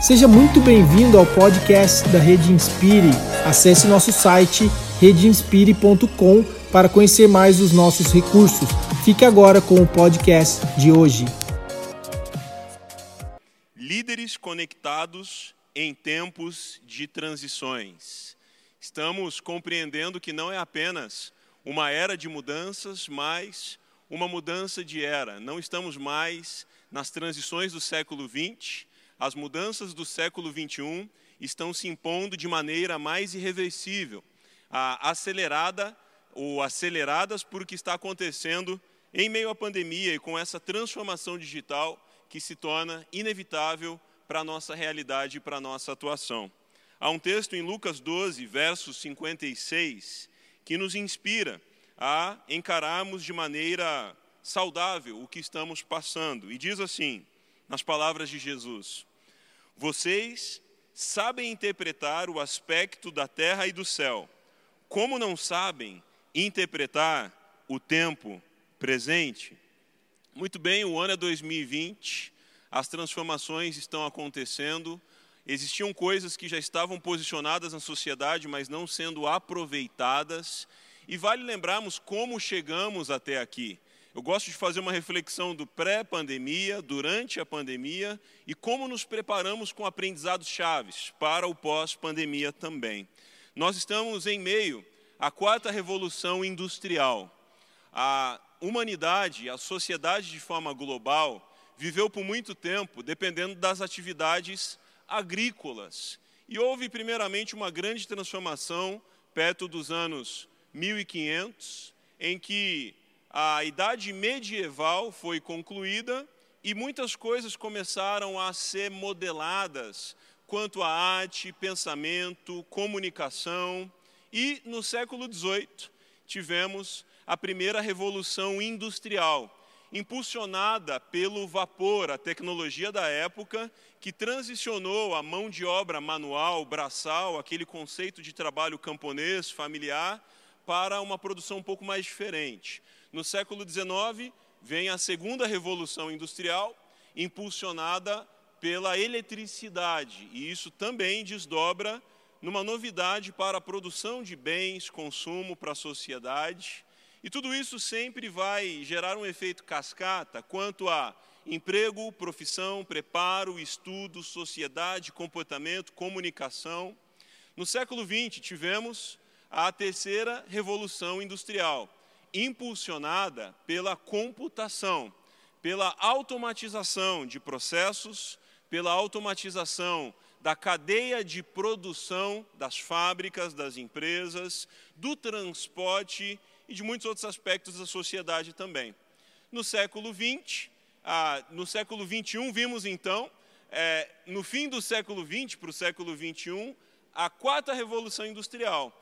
Seja muito bem-vindo ao podcast da Rede Inspire. Acesse nosso site redeinspire.com para conhecer mais os nossos recursos. Fique agora com o podcast de hoje. Líderes conectados em tempos de transições. Estamos compreendendo que não é apenas uma era de mudanças, mas uma mudança de era. Não estamos mais nas transições do século XX, as mudanças do século XXI estão se impondo de maneira mais irreversível, acelerada ou aceleradas por que está acontecendo em meio à pandemia e com essa transformação digital que se torna inevitável para a nossa realidade e para a nossa atuação. Há um texto em Lucas 12, verso 56, que nos inspira a encararmos de maneira saudável o que estamos passando. E diz assim, nas palavras de Jesus: vocês sabem interpretar o aspecto da terra e do céu, como não sabem interpretar o tempo presente? Muito bem, o ano é 2020, as transformações estão acontecendo, existiam coisas que já estavam posicionadas na sociedade, mas não sendo aproveitadas, e vale lembrarmos como chegamos até aqui. Eu gosto de fazer uma reflexão do pré-pandemia, durante a pandemia e como nos preparamos com aprendizados chaves para o pós-pandemia também. Nós estamos em meio à quarta revolução industrial. A humanidade, a sociedade de forma global, viveu por muito tempo dependendo das atividades agrícolas. E houve, primeiramente, uma grande transformação perto dos anos 1500, em que a idade medieval foi concluída e muitas coisas começaram a ser modeladas quanto à arte, pensamento, comunicação. E no século XVIII tivemos a primeira revolução industrial, impulsionada pelo vapor, a tecnologia da época, que transicionou a mão de obra manual, braçal, aquele conceito de trabalho camponês, familiar, para uma produção um pouco mais diferente. No século XIX, vem a segunda revolução industrial, impulsionada pela eletricidade, e isso também desdobra numa novidade para a produção de bens, consumo para a sociedade. E tudo isso sempre vai gerar um efeito cascata quanto a emprego, profissão, preparo, estudo, sociedade, comportamento, comunicação. No século XX, tivemos a terceira revolução industrial, impulsionada pela computação, pela automatização de processos, pela automatização da cadeia de produção das fábricas, das empresas, do transporte e de muitos outros aspectos da sociedade também. No século XX, ah, no século XXI, vimos então, é, no fim do século XX para o século XXI, a quarta revolução industrial,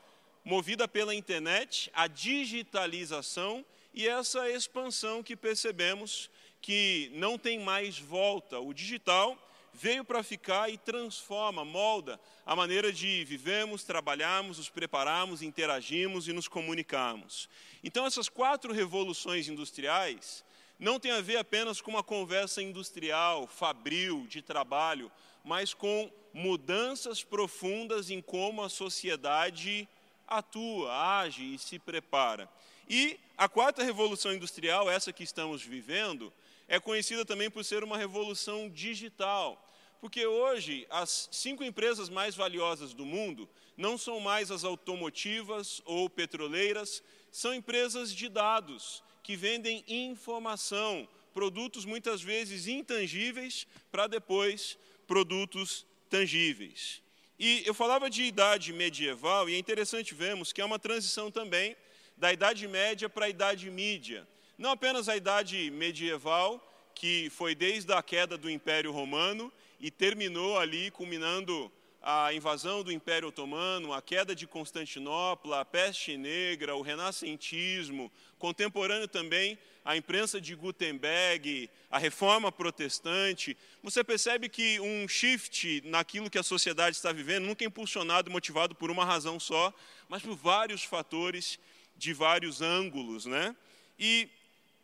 movida pela internet, a digitalização e essa expansão que percebemos que não tem mais volta. O digital veio para ficar e transforma, molda a maneira de vivemos, trabalharmos, nos prepararmos, interagimos e nos comunicarmos. Então, essas quatro revoluções industriais não têm a ver apenas com uma conversa industrial, fabril, de trabalho, mas com mudanças profundas em como a sociedade atua, age e se prepara. E a quarta revolução industrial, essa que estamos vivendo, é conhecida também por ser uma revolução digital. Porque hoje as cinco empresas mais valiosas do mundo não são mais as automotivas ou petroleiras, são empresas de dados que vendem informação, produtos muitas vezes intangíveis para depois produtos tangíveis. E eu falava de idade medieval, e é interessante vermos que é uma transição também da Idade Média para a Idade Mídia. Não apenas a Idade Medieval, que foi desde a queda do Império Romano e terminou ali, culminando a invasão do Império Otomano, a queda de Constantinopla, a peste negra, o renascentismo, contemporâneo também a imprensa de Gutenberg, a reforma protestante, você percebe que um shift naquilo que a sociedade está vivendo nunca é impulsionado, motivado por uma razão só, mas por vários fatores de vários ângulos, né? E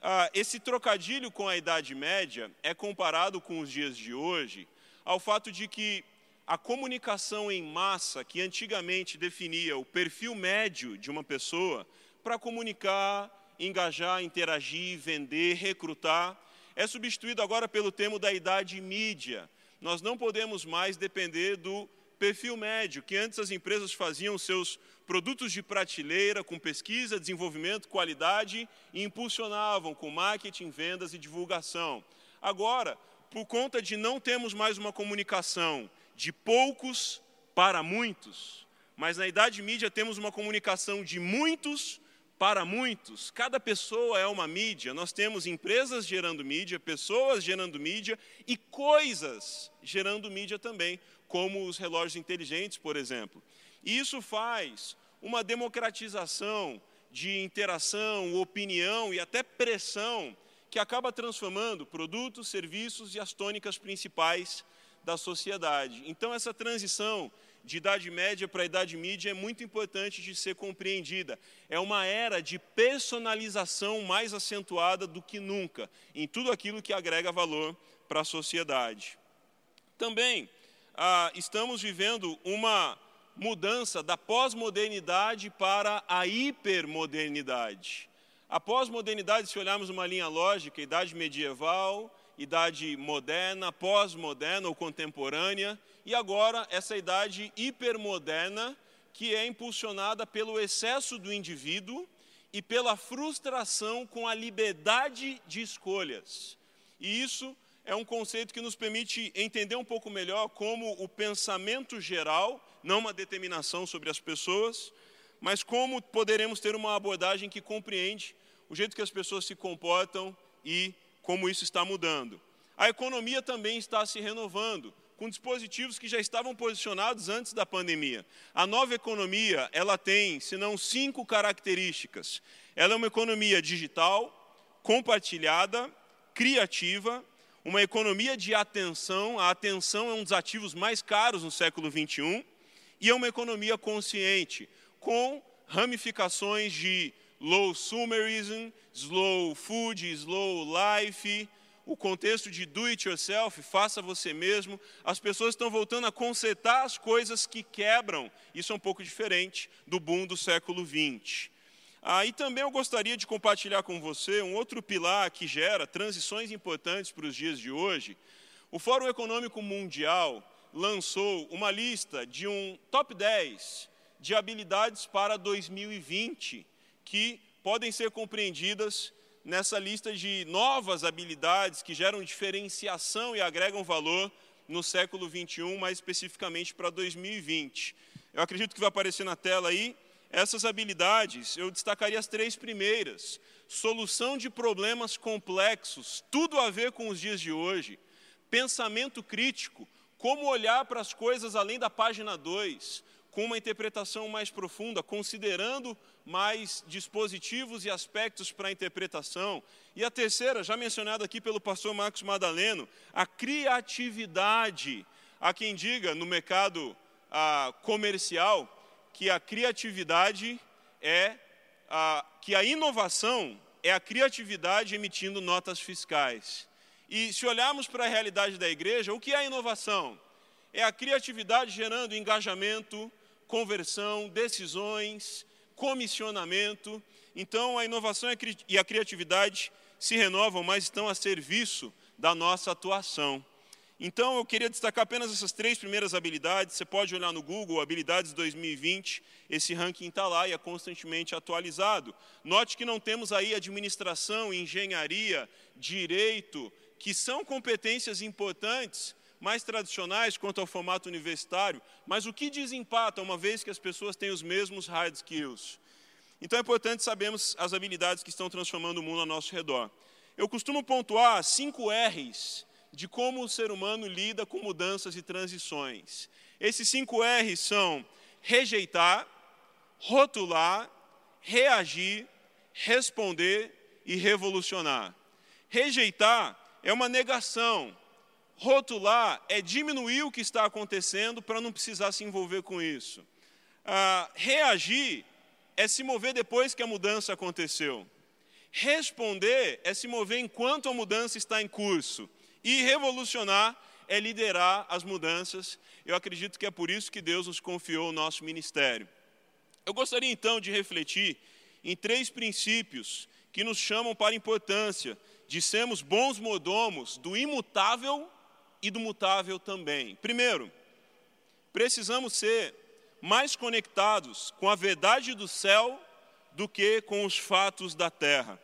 ah, esse trocadilho com a Idade Média é comparado com os dias de hoje ao fato de que a comunicação em massa, que antigamente definia o perfil médio de uma pessoa para comunicar, engajar, interagir, vender, recrutar, é substituído agora pelo termo da idade mídia. Nós não podemos mais depender do perfil médio, que antes as empresas faziam seus produtos de prateleira com pesquisa, desenvolvimento, qualidade e impulsionavam com marketing, vendas e divulgação. Agora, por conta de não termos mais uma comunicação de poucos para muitos, mas na idade mídia temos uma comunicação de muitos para muitos. Cada pessoa é uma mídia. Nós temos empresas gerando mídia, pessoas gerando mídia e coisas gerando mídia também, como os relógios inteligentes, por exemplo. E isso faz uma democratização de interação, opinião e até pressão que acaba transformando produtos, serviços e as tônicas principais da sociedade. Então, essa transição de Idade Média para a Idade Mídia é muito importante de ser compreendida. É uma era de personalização mais acentuada do que nunca, em tudo aquilo que agrega valor para a sociedade. Também ah, estamos vivendo uma mudança da pós-modernidade para a hipermodernidade. A pós-modernidade, se olharmos uma linha lógica, idade medieval, idade moderna, pós-moderna ou contemporânea, e agora essa idade hipermoderna, que é impulsionada pelo excesso do indivíduo e pela frustração com a liberdade de escolhas. E isso é um conceito que nos permite entender um pouco melhor como o pensamento geral, não uma determinação sobre as pessoas, mas como poderemos ter uma abordagem que compreende o jeito que as pessoas se comportam e como isso está mudando. A economia também está se renovando com dispositivos que já estavam posicionados antes da pandemia. A nova economia, ela tem, se não cinco características. Ela é uma economia digital, compartilhada, criativa, uma economia de atenção, a atenção é um dos ativos mais caros no século 21, e é uma economia consciente, com ramificações de low sumerism, slow food, slow life, o contexto de do it yourself, faça você mesmo, as pessoas estão voltando a consertar as coisas que quebram. Isso é um pouco diferente do boom do século XX. Ah, e também eu gostaria de compartilhar com você um outro pilar que gera transições importantes para os dias de hoje. O Fórum Econômico Mundial lançou uma lista de um top 10 de habilidades para 2020 que podem ser compreendidas nessa lista de novas habilidades que geram diferenciação e agregam valor no século 21, mais especificamente para 2020. Eu acredito que vai aparecer na tela aí essas habilidades. Eu destacaria as três primeiras: solução de problemas complexos, tudo a ver com os dias de hoje, pensamento crítico, como olhar para as coisas além da página 2, com uma interpretação mais profunda, considerando mais dispositivos e aspectos para a interpretação. E a terceira, já mencionada aqui pelo pastor Marcos Madaleno, a criatividade. Há quem diga no mercado ah, comercial que a criatividade é a, que a inovação é a criatividade emitindo notas fiscais. E se olharmos para a realidade da igreja, o que é inovação? É a criatividade gerando engajamento, conversão, decisões, comissionamento. Então, a inovação e a criatividade se renovam, mas estão a serviço da nossa atuação. Então, eu queria destacar apenas essas três primeiras habilidades. Você pode olhar no Google, Habilidades 2020, esse ranking está lá e é constantemente atualizado. Note que não temos aí administração, engenharia, direito, que são competências importantes, mais tradicionais quanto ao formato universitário, mas o que desempata, uma vez que as pessoas têm os mesmos hard skills? Então é importante sabermos as habilidades que estão transformando o mundo ao nosso redor. Eu costumo pontuar cinco R's de como o ser humano lida com mudanças e transições. Esses cinco R's são rejeitar, rotular, reagir, responder e revolucionar. Rejeitar é uma negação, Rotular é diminuir o que está acontecendo para não precisar se envolver com isso. Ah, reagir é se mover depois que a mudança aconteceu. Responder é se mover enquanto a mudança está em curso. E revolucionar é liderar as mudanças. Eu acredito que é por isso que Deus nos confiou o nosso ministério. Eu gostaria então de refletir em três princípios que nos chamam para a importância de sermos bons modomos do imutável e do mutável também. Primeiro, precisamos ser mais conectados com a verdade do céu do que com os fatos da terra.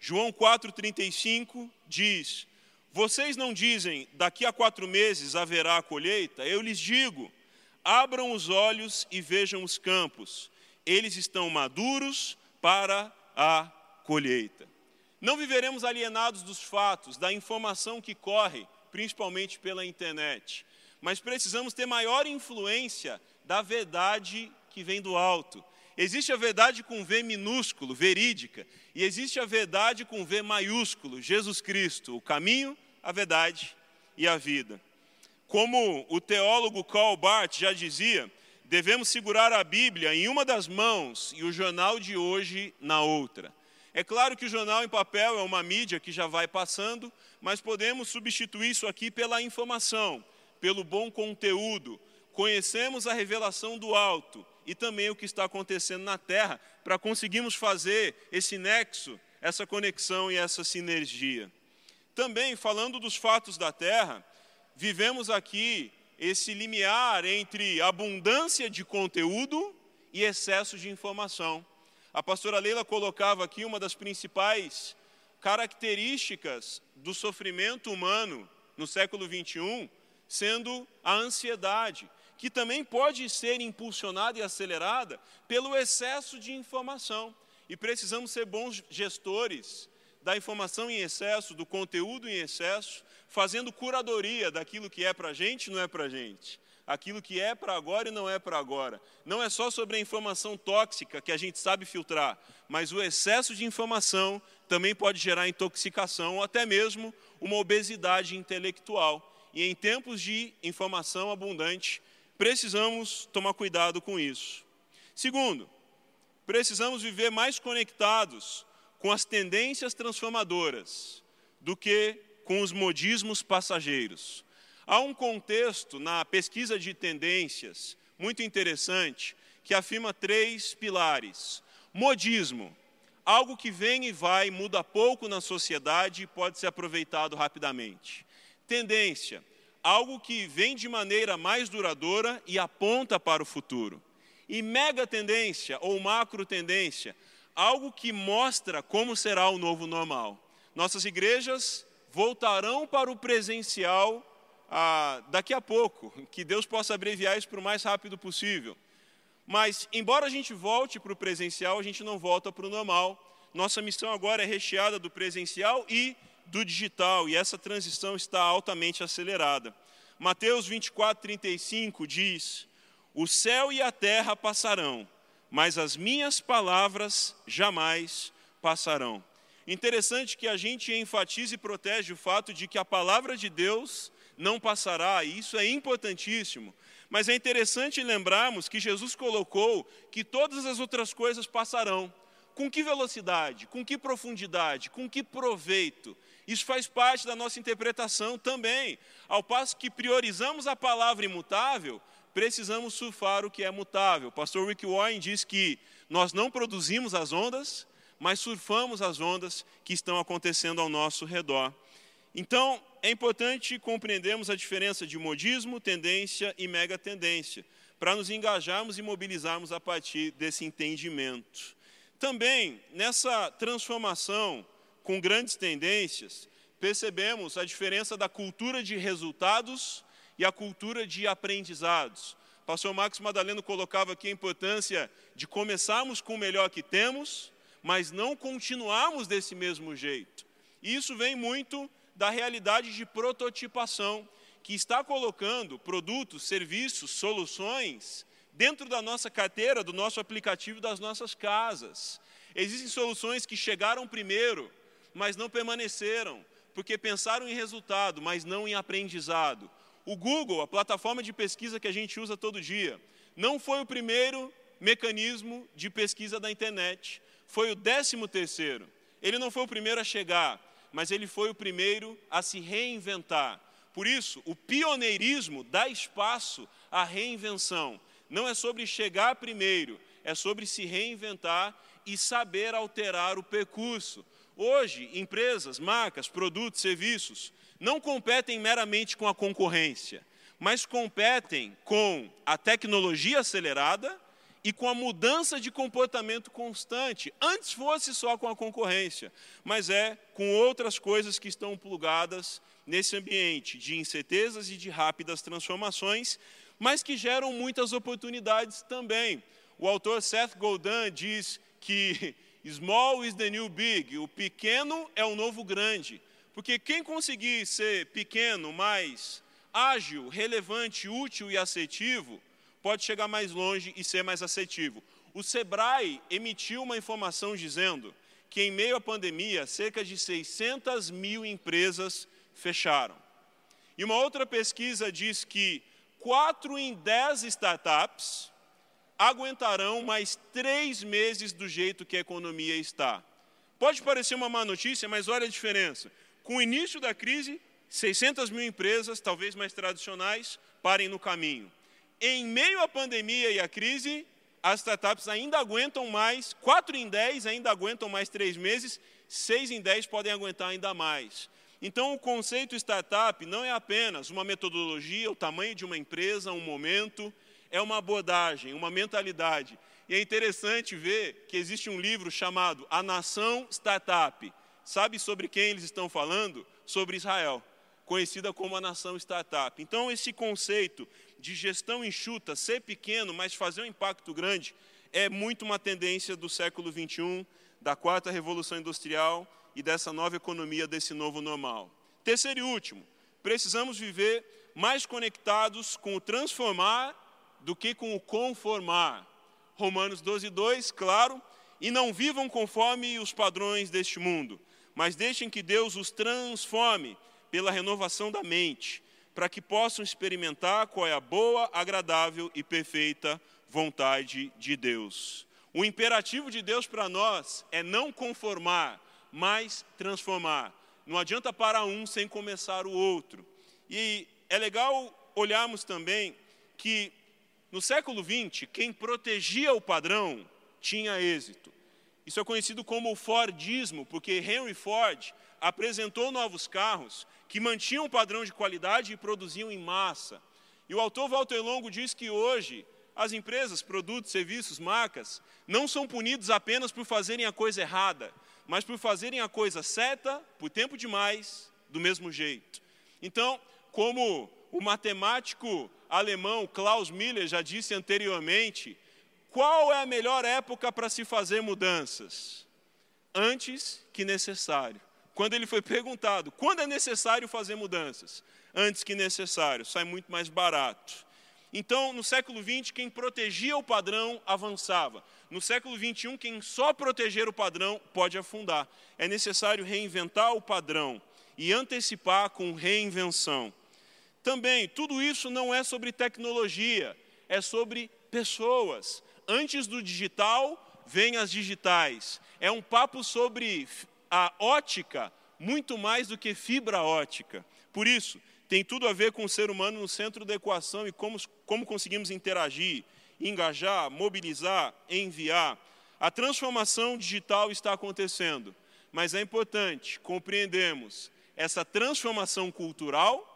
João 4,35 diz: Vocês não dizem, daqui a quatro meses haverá a colheita? Eu lhes digo: abram os olhos e vejam os campos, eles estão maduros para a colheita. Não viveremos alienados dos fatos, da informação que corre, principalmente pela internet, mas precisamos ter maior influência da verdade que vem do alto. Existe a verdade com V minúsculo, verídica, e existe a verdade com V maiúsculo, Jesus Cristo, o caminho, a verdade e a vida. Como o teólogo Karl Barth já dizia, devemos segurar a Bíblia em uma das mãos e o jornal de hoje na outra. É claro que o jornal em papel é uma mídia que já vai passando, mas podemos substituir isso aqui pela informação, pelo bom conteúdo. Conhecemos a revelação do alto e também o que está acontecendo na terra, para conseguirmos fazer esse nexo, essa conexão e essa sinergia. Também, falando dos fatos da terra, vivemos aqui esse limiar entre abundância de conteúdo e excesso de informação. A pastora Leila colocava aqui uma das principais características do sofrimento humano no século 21, sendo a ansiedade, que também pode ser impulsionada e acelerada pelo excesso de informação. E precisamos ser bons gestores da informação em excesso, do conteúdo em excesso, fazendo curadoria daquilo que é para a gente e não é para a gente. Aquilo que é para agora e não é para agora. Não é só sobre a informação tóxica que a gente sabe filtrar, mas o excesso de informação também pode gerar intoxicação ou até mesmo uma obesidade intelectual. E em tempos de informação abundante, precisamos tomar cuidado com isso. Segundo, precisamos viver mais conectados com as tendências transformadoras do que com os modismos passageiros. Há um contexto na pesquisa de tendências muito interessante que afirma três pilares. Modismo, algo que vem e vai, muda pouco na sociedade e pode ser aproveitado rapidamente. Tendência, algo que vem de maneira mais duradoura e aponta para o futuro. E mega tendência ou macro tendência, algo que mostra como será o novo normal. Nossas igrejas voltarão para o presencial ah, daqui a pouco, que Deus possa abreviar isso para o mais rápido possível. Mas, embora a gente volte para o presencial, a gente não volta para o normal. Nossa missão agora é recheada do presencial e do digital, e essa transição está altamente acelerada. Mateus 24, 35 diz: O céu e a terra passarão, mas as minhas palavras jamais passarão. Interessante que a gente enfatize e protege o fato de que a palavra de Deus não passará, e isso é importantíssimo. Mas é interessante lembrarmos que Jesus colocou que todas as outras coisas passarão. Com que velocidade? Com que profundidade? Com que proveito? Isso faz parte da nossa interpretação também. Ao passo que priorizamos a palavra imutável, precisamos surfar o que é mutável. Pastor Rick Warren diz que nós não produzimos as ondas, mas surfamos as ondas que estão acontecendo ao nosso redor. Então, é importante compreendermos a diferença de modismo, tendência e mega tendência, para nos engajarmos e mobilizarmos a partir desse entendimento. Também, nessa transformação com grandes tendências, percebemos a diferença da cultura de resultados e a cultura de aprendizados. O pastor Marcos Madaleno colocava aqui a importância de começarmos com o melhor que temos, mas não continuarmos desse mesmo jeito. E isso vem muito da realidade de prototipação, que está colocando produtos, serviços, soluções dentro da nossa carteira, do nosso aplicativo, das nossas casas. Existem soluções que chegaram primeiro, mas não permaneceram, porque pensaram em resultado, mas não em aprendizado. O Google, a plataforma de pesquisa que a gente usa todo dia, não foi o primeiro mecanismo de pesquisa da internet, foi o décimo terceiro. Ele não foi o primeiro a chegar, mas ele foi o primeiro a se reinventar. Por isso, o pioneirismo dá espaço à reinvenção. Não é sobre chegar primeiro, é sobre se reinventar e saber alterar o percurso. Hoje, empresas, marcas, produtos, serviços não competem meramente com a concorrência, mas competem com a tecnologia acelerada e com a mudança de comportamento constante. Antes fosse só com a concorrência, mas é com outras coisas que estão plugadas nesse ambiente de incertezas e de rápidas transformações, mas que geram muitas oportunidades também. O autor Seth Godin diz que small is the new big, o pequeno é o novo grande. Porque quem conseguir ser pequeno, mais ágil, relevante, útil e assertivo, pode chegar mais longe e ser mais assertivo. O Sebrae emitiu uma informação dizendo que, em meio à pandemia, cerca de 600 mil empresas fecharam. E uma outra pesquisa diz que 4 em 10 startups aguentarão mais três meses do jeito que a economia está. Pode parecer uma má notícia, mas olha a diferença. Com o início da crise, 600 mil empresas, talvez mais tradicionais, parem no caminho. Em meio à pandemia e à crise, as startups ainda aguentam mais, 4 em 10 ainda aguentam mais três meses, 6 em 10 podem aguentar ainda mais. Então, o conceito startup não é apenas uma metodologia, o tamanho de uma empresa, um momento, é uma abordagem, uma mentalidade. E é interessante ver que existe um livro chamado A Nação Startup. Sabe sobre quem eles estão falando? Sobre Israel, conhecida como a nação startup. Então, esse conceito de gestão enxuta, ser pequeno, mas fazer um impacto grande, é muito uma tendência do século 21, da quarta revolução industrial e dessa nova economia, desse novo normal. Terceiro e último, precisamos viver mais conectados com o transformar do que com o conformar. Romanos 12, 2, claro, e não vivam conforme os padrões deste mundo, mas deixem que Deus os transforme pela renovação da mente, para que possam experimentar qual é a boa, agradável e perfeita vontade de Deus. O imperativo de Deus para nós é não conformar, mas transformar. Não adianta parar um sem começar o outro. E é legal olharmos também que no século XX, quem protegia o padrão tinha êxito. Isso é conhecido como o Fordismo, porque Henry Ford apresentou novos carros que mantinham o padrão de qualidade e produziam em massa. E o autor Walter Longo diz que hoje as empresas, produtos, serviços, marcas, não são punidos apenas por fazerem a coisa errada, mas por fazerem a coisa certa, por tempo demais, do mesmo jeito. Então, como o matemático alemão Klaus Miller já disse anteriormente, qual é a melhor época para se fazer mudanças? Antes que necessário. Quando ele foi perguntado, quando é necessário fazer mudanças? Antes que necessário, sai muito mais barato. Então, no século XX, quem protegia o padrão avançava. No século XXI, quem só proteger o padrão pode afundar. É necessário reinventar o padrão e antecipar com reinvenção. Também, tudo isso não é sobre tecnologia, é sobre pessoas. Antes do digital, vem as digitais. É um papo sobre a ótica, muito mais do que fibra ótica. Por isso, tem tudo a ver com o ser humano no centro da equação e como, como conseguimos interagir, engajar, mobilizar, enviar. A transformação digital está acontecendo, mas é importante compreendermos essa transformação cultural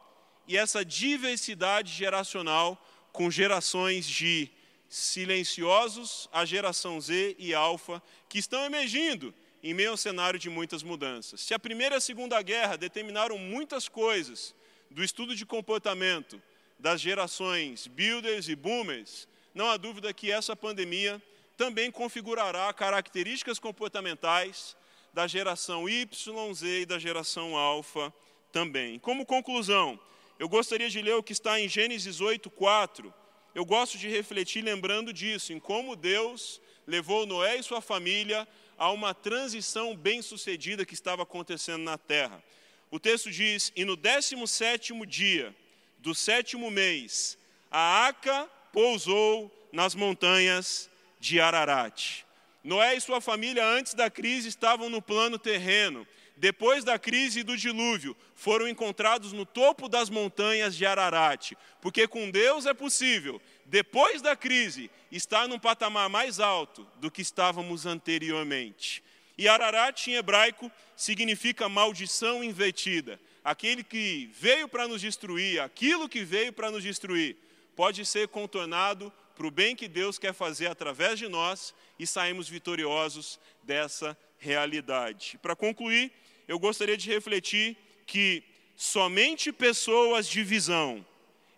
e essa diversidade geracional com gerações de silenciosos, a geração Z e alfa, que estão emergindo em meio ao cenário de muitas mudanças. Se a Primeira e a Segunda Guerra determinaram muitas coisas do estudo de comportamento das gerações builders e boomers, não há dúvida que essa pandemia também configurará características comportamentais da geração Y, Z e da geração alfa também. Como conclusão, eu gostaria de ler o que está em Gênesis 8, 4. Eu gosto de refletir lembrando disso, em como Deus levou Noé e sua família a uma transição bem-sucedida que estava acontecendo na terra. O texto diz: E no 17 dia do sétimo mês, a arca pousou nas montanhas de Ararat. Noé e sua família, antes da crise, estavam no plano terreno. depois da crise do dilúvio, foram encontrados no topo das montanhas de Ararat, porque com Deus é possível, depois da crise, estar num patamar mais alto do que estávamos anteriormente. E Ararat em hebraico significa maldição invertida. Aquele que veio para nos destruir, aquilo que veio para nos destruir, pode ser contornado para o bem que Deus quer fazer através de nós e saímos vitoriosos dessa realidade. Para concluir, eu gostaria de refletir que somente pessoas de visão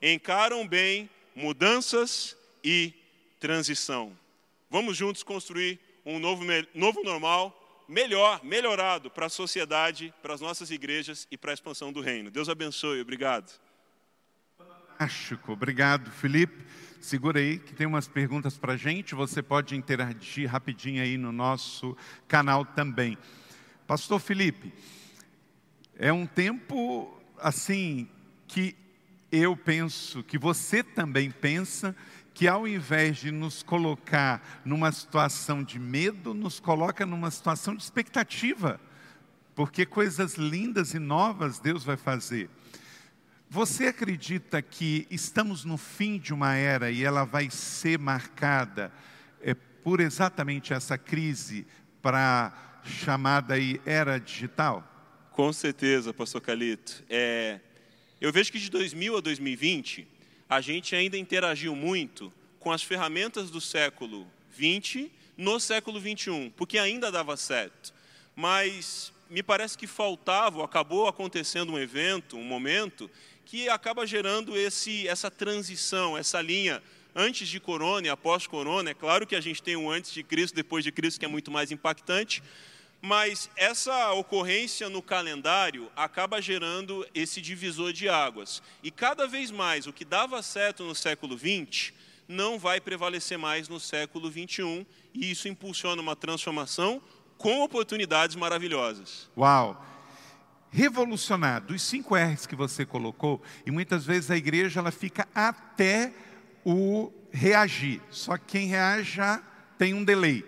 encaram bem mudanças e transição. Vamos juntos construir um novo, novo normal, melhor, melhorado para a sociedade, para as nossas igrejas e para a expansão do reino. Deus abençoe, obrigado. Fantástico, obrigado, Felipe. Segura aí que tem umas perguntas para a gente. Você pode interagir rapidinho aí no nosso canal também. Pastor Felipe, é um tempo assim que eu penso, que você também pensa, que ao invés de nos colocar numa situação de medo, nos coloca numa situação de expectativa, porque coisas lindas e novas Deus vai fazer. Você acredita que estamos no fim de uma era e ela vai ser marcada é, por exatamente essa crise para chamada aí era digital? Com certeza, pastor Calito. É, eu vejo que de 2000 a 2020, a gente ainda interagiu muito com as ferramentas do século 20 no século 21, porque ainda dava certo. Mas me parece que faltava, acabou acontecendo um evento, um momento, que acaba gerando esse, essa transição, essa linha antes de corona e após corona. É claro que a gente tem um antes de Cristo, depois de Cristo, que é muito mais impactante, mas essa ocorrência no calendário acaba gerando esse divisor de águas. E cada vez mais o que dava certo no século XX não vai prevalecer mais no século XXI, e isso impulsiona uma transformação com oportunidades maravilhosas. Uau! revolucionar dos cinco R's que você colocou, e muitas vezes a igreja ela fica até o reagir. Só que quem reage já tem um delay.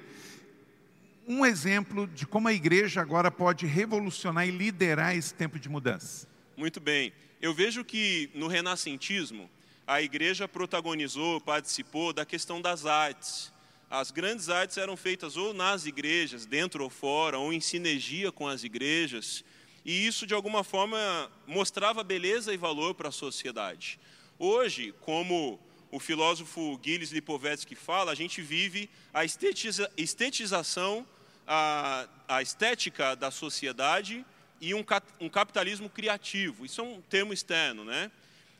Um exemplo de como a igreja agora pode revolucionar e liderar esse tempo de mudança. Muito bem. Eu vejo que no renascentismo, a igreja protagonizou, participou da questão das artes. As grandes artes eram feitas ou nas igrejas, dentro ou fora, ou em sinergia com as igrejas e isso de alguma forma mostrava beleza e valor para a sociedade. Hoje, como o filósofo Gilles Lipovetsky fala, a gente vive a estetiza, estetização, a, a, estética da sociedade e um, um capitalismo criativo. Isso é um termo externo, né?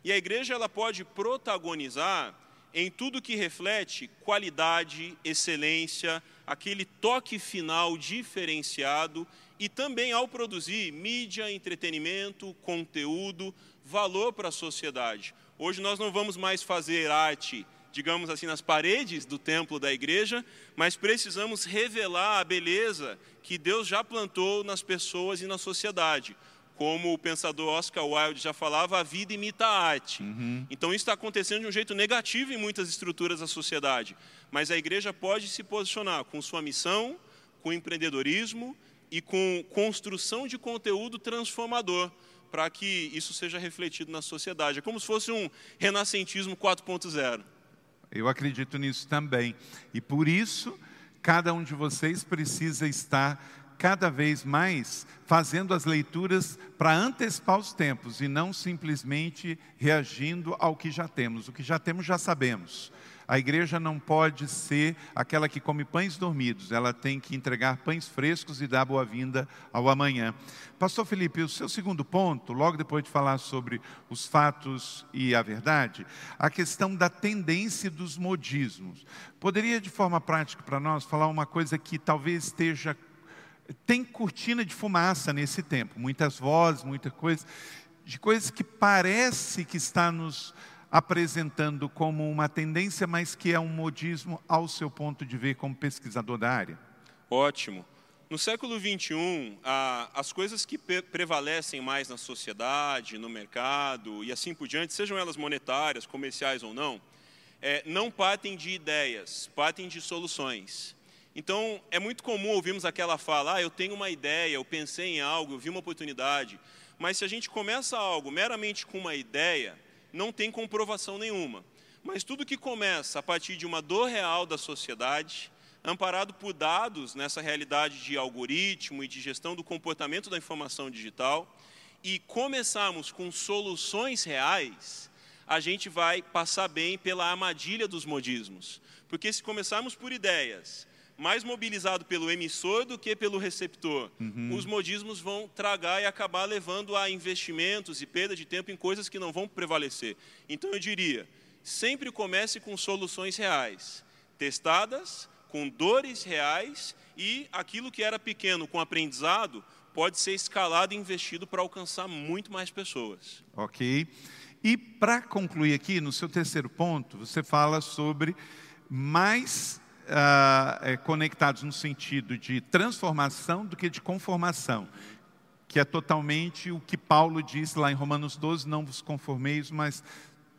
E a igreja ela pode protagonizar em tudo que reflete qualidade, excelência, aquele toque final diferenciado e também ao produzir mídia, entretenimento, conteúdo, valor para a sociedade. Hoje nós não vamos mais fazer arte, digamos assim, nas paredes do templo da igreja, mas precisamos revelar a beleza que Deus já plantou nas pessoas e na sociedade. Como o pensador Oscar Wilde já falava, a vida imita a arte. Uhum. Então isso está acontecendo de um jeito negativo em muitas estruturas da sociedade. Mas a igreja pode se posicionar com sua missão, com empreendedorismo e com construção de conteúdo transformador para que isso seja refletido na sociedade. É como se fosse um renascentismo 4.0. Eu acredito nisso também. E por isso, cada um de vocês precisa estar cada vez mais fazendo as leituras para antecipar os tempos e não simplesmente reagindo ao que já temos. O que já temos, já sabemos. A igreja não pode ser aquela que come pães dormidos, ela tem que entregar pães frescos e dar boa-vinda ao amanhã. Pastor Felipe, o seu segundo ponto, logo depois de falar sobre os fatos e a verdade, a questão da tendência dos modismos. Poderia, de forma prática para nós, falar uma coisa que talvez esteja. Tem cortina de fumaça nesse tempo, muitas vozes, muita coisa, de coisas que parece que está nos apresentando como uma tendência, mas que é um modismo ao seu ponto de ver como pesquisador da área? Ótimo. No século XXI, as coisas que prevalecem mais na sociedade, no mercado e assim por diante, sejam elas monetárias, comerciais ou não, é, não partem de ideias, partem de soluções. Então, é muito comum ouvirmos aquela fala: ah, eu tenho uma ideia, eu pensei em algo, eu vi uma oportunidade. Mas se a gente começa algo meramente com uma ideia, não tem comprovação nenhuma. Mas tudo que começa a partir de uma dor real da sociedade, amparado por dados nessa realidade de algoritmo e de gestão do comportamento da informação digital, e começarmos com soluções reais, a gente vai passar bem pela armadilha dos modismos. Porque se começarmos por ideias, mais mobilizado pelo emissor do que pelo receptor, uhum. os modismos vão tragar e acabar levando a investimentos e perda de tempo em coisas que não vão prevalecer. Então eu diria, sempre comece com soluções reais, testadas, com dores reais e aquilo que era pequeno com aprendizado pode ser escalado e investido para alcançar muito mais pessoas. Ok. E para concluir aqui, no seu terceiro ponto, você fala sobre mais uh, conectados no sentido de transformação do que de conformação, que é totalmente o que Paulo diz lá em Romanos 12: não vos conformeis, mas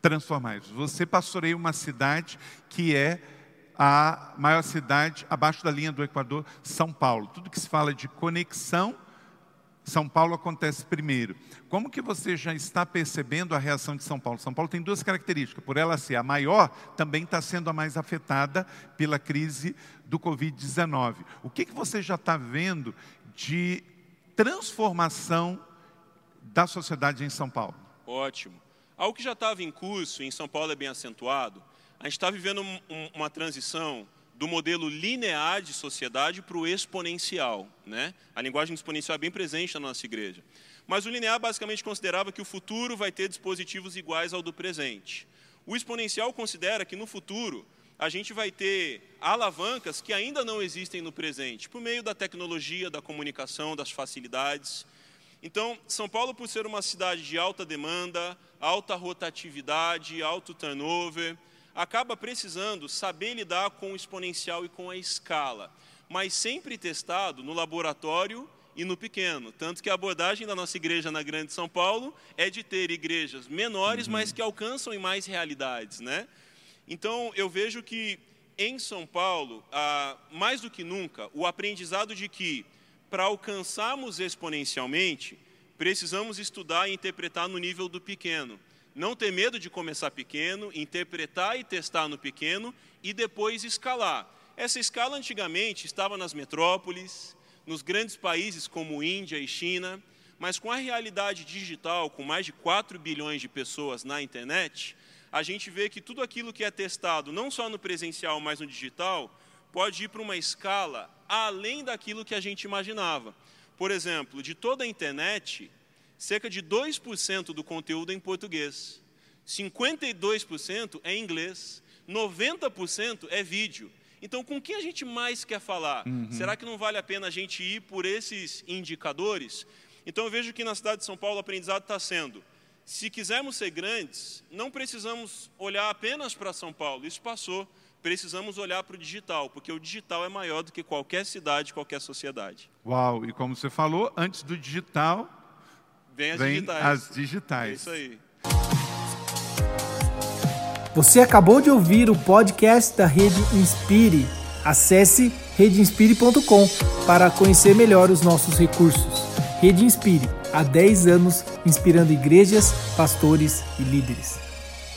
transformai-vos. Você pastoreia uma cidade que é a maior cidade abaixo da linha do Equador, São Paulo. Tudo que se fala de conexão, São Paulo acontece primeiro. Como que você já está percebendo a reação de São Paulo? São Paulo tem duas características. Por ela ser a maior, também está sendo a mais afetada pela crise do Covid-19. O que, que você já está vendo de transformação da sociedade em São Paulo? Ótimo. Algo que já estava em curso, em São Paulo é bem acentuado, a gente está vivendo um, uma transição do modelo linear de sociedade para o exponencial. Né? A linguagem exponencial é bem presente na nossa igreja. Mas o linear basicamente considerava que o futuro vai ter dispositivos iguais ao do presente. O exponencial considera que no futuro a gente vai ter alavancas que ainda não existem no presente, por meio da tecnologia, da comunicação, das facilidades. Então, São Paulo, por ser uma cidade de alta demanda, alta rotatividade, alto turnover, acaba precisando saber lidar com o exponencial e com a escala, mas sempre testado no laboratório e no pequeno. Tanto que a abordagem da nossa igreja na Grande São Paulo é de ter igrejas menores, uhum. mas que alcançam em mais realidades. Né? Então, eu vejo que em São Paulo, ah, mais do que nunca, o aprendizado de que para alcançarmos exponencialmente, precisamos estudar e interpretar no nível do pequeno. Não ter medo de começar pequeno, interpretar e testar no pequeno e depois escalar. Essa escala antigamente estava nas metrópoles, nos grandes países como Índia e China, mas com a realidade digital, com mais de 4 bilhões de pessoas na internet, a gente vê que tudo aquilo que é testado, não só no presencial, mas no digital, pode ir para uma escala além daquilo que a gente imaginava. Por exemplo, de toda a internet, cerca de 2% do conteúdo é em português, 52% é em inglês, 90% é vídeo. Então, com quem a gente mais quer falar? Uhum. Será que não vale a pena a gente ir por esses indicadores? Então, eu vejo que na cidade de São Paulo o aprendizado está sendo: se quisermos ser grandes, não precisamos olhar apenas para São Paulo, isso passou. Precisamos olhar para o digital, porque o digital é maior do que qualquer cidade, qualquer sociedade. Uau, e como você falou, antes do digital, Vem as Vem digitais. as digitais. É isso aí. Você acabou de ouvir o podcast da Rede Inspire. Acesse redeinspire.com para conhecer melhor os nossos recursos. Rede Inspire, há 10 anos inspirando igrejas, pastores e líderes.